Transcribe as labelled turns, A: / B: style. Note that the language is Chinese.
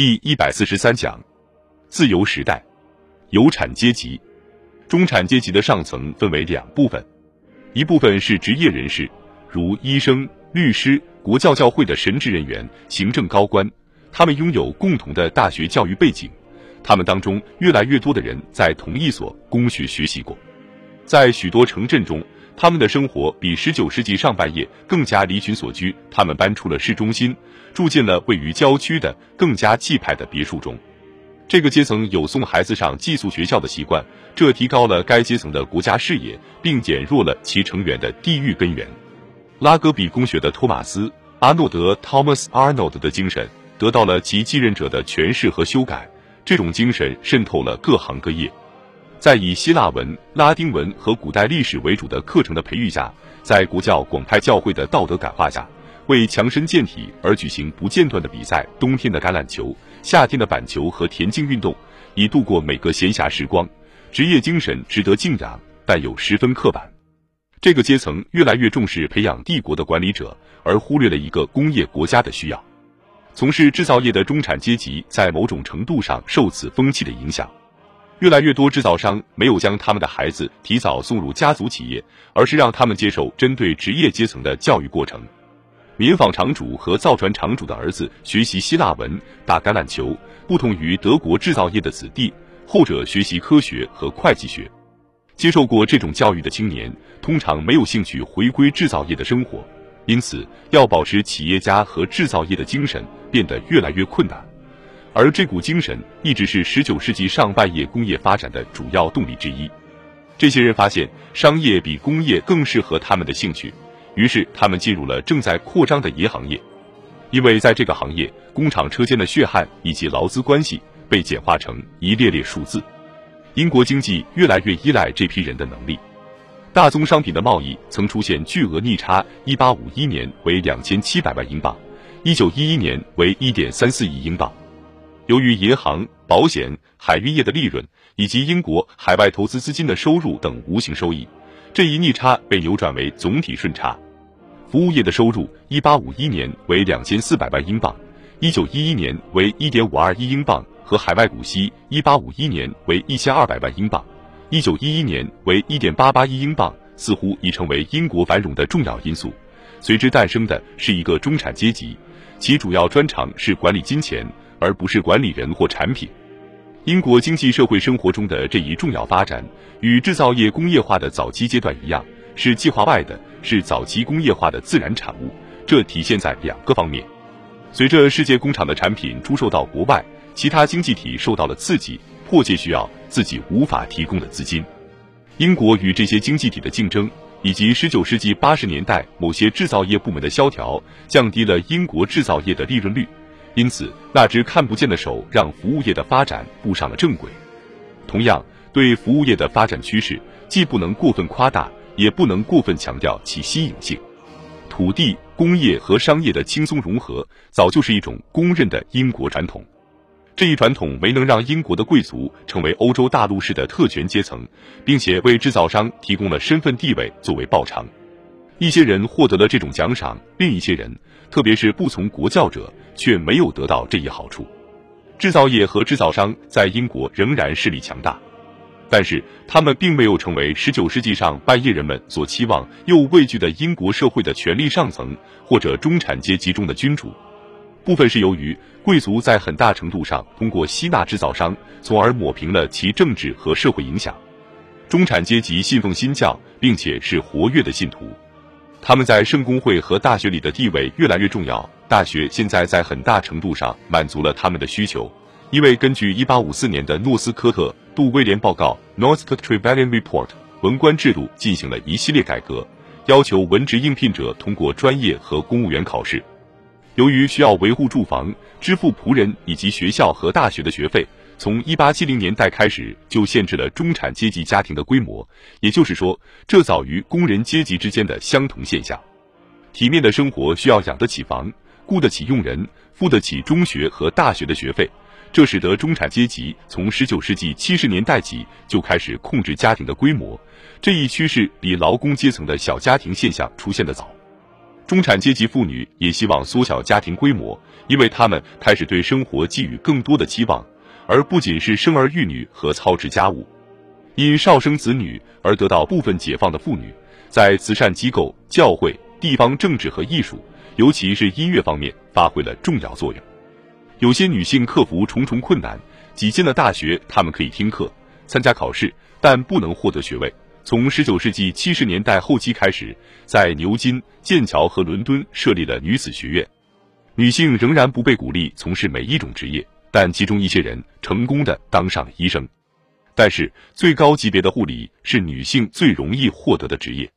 A: 第一百四十三讲，自由时代，有产阶级，中产阶级的上层分为两部分，一部分是职业人士，如医生、律师、国教教会的神职人员、行政高官，他们拥有共同的大学教育背景，他们当中越来越多的人在同一所公学学习过，在许多城镇中。他们的生活比十九世纪上半叶更加离群所居，他们搬出了市中心，住进了位于郊区的更加气派的别墅中。这个阶层有送孩子上寄宿学校的习惯，这提高了该阶层的国家视野，并减弱了其成员的地域根源。拉格比公学的托马斯·阿诺德 （Thomas Arnold） 的精神得到了其继任者的诠释和修改，这种精神渗透了各行各业。在以希腊文、拉丁文和古代历史为主的课程的培育下，在国教广派教会的道德感化下，为强身健体而举行不间断的比赛，冬天的橄榄球，夏天的板球和田径运动，以度过每个闲暇时光。职业精神值得敬仰，但又十分刻板。这个阶层越来越重视培养帝国的管理者，而忽略了一个工业国家的需要。从事制造业的中产阶级在某种程度上受此风气的影响。越来越多制造商没有将他们的孩子提早送入家族企业，而是让他们接受针对职业阶层的教育过程。棉纺厂主和造船厂主的儿子学习希腊文、打橄榄球，不同于德国制造业的子弟，后者学习科学和会计学。接受过这种教育的青年通常没有兴趣回归制造业的生活，因此要保持企业家和制造业的精神变得越来越困难。而这股精神一直是十九世纪上半叶工业发展的主要动力之一。这些人发现商业比工业更适合他们的兴趣，于是他们进入了正在扩张的银行业，因为在这个行业，工厂车间的血汗以及劳资关系被简化成一列列数字。英国经济越来越依赖这批人的能力。大宗商品的贸易曾出现巨额逆差，一八五一年为两千七百万英镑，一九一一年为一点三四亿英镑。由于银行、保险、海运业的利润以及英国海外投资资金的收入等无形收益，这一逆差被扭转为总体顺差。服务业的收入，一八五一年为两千四百万英镑，一九一一年为一点五二亿英镑，和海外股息，一八五一年为一千二百万英镑，一九一一年为一点八八亿英镑，似乎已成为英国繁荣的重要因素。随之诞生的是一个中产阶级，其主要专长是管理金钱。而不是管理人或产品。英国经济社会生活中的这一重要发展，与制造业工业化的早期阶段一样，是计划外的，是早期工业化的自然产物。这体现在两个方面：随着世界工厂的产品出售到国外，其他经济体受到了刺激，迫切需要自己无法提供的资金。英国与这些经济体的竞争，以及十九世纪八十年代某些制造业部门的萧条，降低了英国制造业的利润率。因此，那只看不见的手让服务业的发展步上了正轨。同样，对服务业的发展趋势，既不能过分夸大，也不能过分强调其新颖性。土地、工业和商业的轻松融合，早就是一种公认的英国传统。这一传统没能让英国的贵族成为欧洲大陆式的特权阶层，并且为制造商提供了身份地位作为报偿。一些人获得了这种奖赏，另一些人。特别是不从国教者，却没有得到这一好处。制造业和制造商在英国仍然势力强大，但是他们并没有成为十九世纪上半叶人们所期望又畏惧的英国社会的权力上层或者中产阶级中的君主。部分是由于贵族在很大程度上通过吸纳制造商，从而抹平了其政治和社会影响。中产阶级信奉新教，并且是活跃的信徒。他们在圣公会和大学里的地位越来越重要。大学现在在很大程度上满足了他们的需求，因为根据1854年的诺斯科特杜威廉报告 （North Trevelyan Report），文官制度进行了一系列改革，要求文职应聘者通过专业和公务员考试。由于需要维护住房、支付仆人以及学校和大学的学费。从一八七零年代开始，就限制了中产阶级家庭的规模，也就是说，这早于工人阶级之间的相同现象。体面的生活需要养得起房，雇得起佣人，付得起中学和大学的学费，这使得中产阶级从十九世纪七十年代起就开始控制家庭的规模。这一趋势比劳工阶层的小家庭现象出现的早。中产阶级妇女也希望缩小家庭规模，因为她们开始对生活寄予更多的期望，而不仅是生儿育女和操持家务。因少生子女而得到部分解放的妇女，在慈善机构、教会、地方政治和艺术，尤其是音乐方面发挥了重要作用。有些女性克服重重困难，挤进了大学，她们可以听课、参加考试，但不能获得学位。从十九世纪七十年代后期开始，在牛津、剑桥和伦敦设立了女子学院。女性仍然不被鼓励从事每一种职业，但其中一些人成功的当上了医生。但是，最高级别的护理是女性最容易获得的职业。